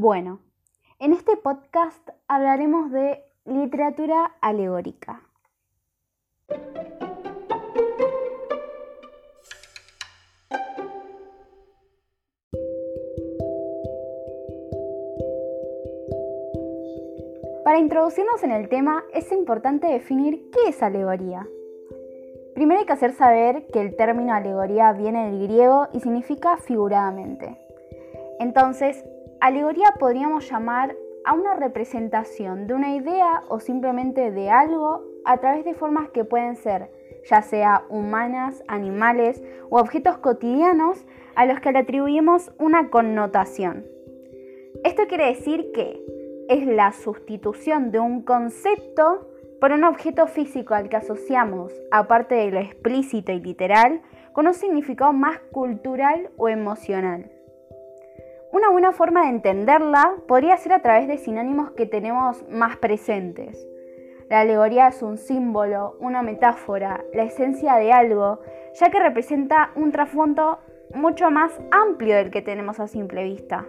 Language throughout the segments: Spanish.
Bueno, en este podcast hablaremos de literatura alegórica. Para introducirnos en el tema es importante definir qué es alegoría. Primero hay que hacer saber que el término alegoría viene del griego y significa figuradamente. Entonces, alegoría podríamos llamar a una representación de una idea o simplemente de algo a través de formas que pueden ser ya sea humanas, animales o objetos cotidianos a los que le atribuimos una connotación. Esto quiere decir que es la sustitución de un concepto por un objeto físico al que asociamos, aparte de lo explícito y literal, con un significado más cultural o emocional. Una buena forma de entenderla podría ser a través de sinónimos que tenemos más presentes. La alegoría es un símbolo, una metáfora, la esencia de algo, ya que representa un trasfondo mucho más amplio del que tenemos a simple vista.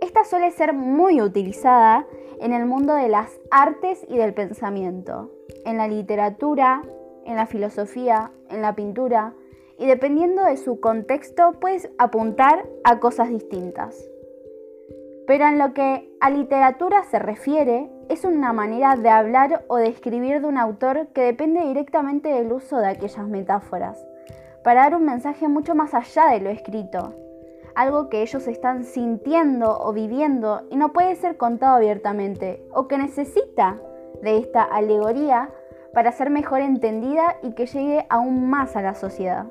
Esta suele ser muy utilizada en el mundo de las artes y del pensamiento, en la literatura, en la filosofía, en la pintura, y dependiendo de su contexto puedes apuntar a cosas distintas. Pero en lo que a literatura se refiere, es una manera de hablar o de escribir de un autor que depende directamente del uso de aquellas metáforas, para dar un mensaje mucho más allá de lo escrito, algo que ellos están sintiendo o viviendo y no puede ser contado abiertamente, o que necesita de esta alegoría para ser mejor entendida y que llegue aún más a la sociedad.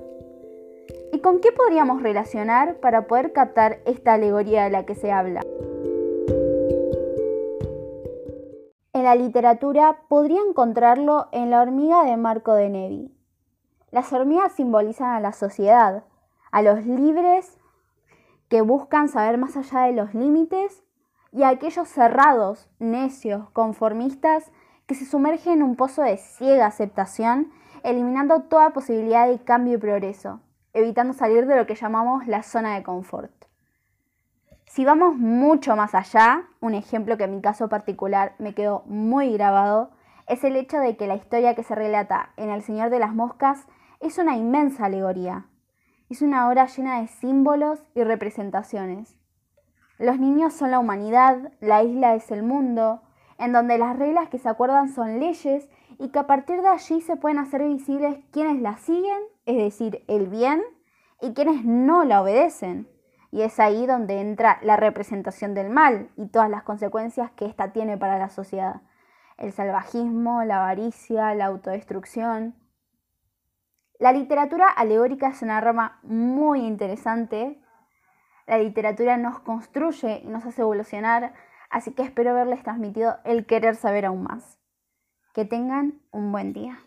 ¿Y con qué podríamos relacionar para poder captar esta alegoría de la que se habla? En la literatura podría encontrarlo en la hormiga de Marco de Nevi. Las hormigas simbolizan a la sociedad, a los libres que buscan saber más allá de los límites y a aquellos cerrados, necios, conformistas que se sumergen en un pozo de ciega aceptación, eliminando toda posibilidad de cambio y progreso evitando salir de lo que llamamos la zona de confort. Si vamos mucho más allá, un ejemplo que en mi caso particular me quedó muy grabado, es el hecho de que la historia que se relata en El Señor de las Moscas es una inmensa alegoría. Es una obra llena de símbolos y representaciones. Los niños son la humanidad, la isla es el mundo, en donde las reglas que se acuerdan son leyes y que a partir de allí se pueden hacer visibles quienes las siguen es decir, el bien, y quienes no la obedecen. Y es ahí donde entra la representación del mal y todas las consecuencias que ésta tiene para la sociedad. El salvajismo, la avaricia, la autodestrucción. La literatura alegórica es una rama muy interesante. La literatura nos construye y nos hace evolucionar, Así que espero haberles transmitido el querer saber aún más. Que tengan un buen día.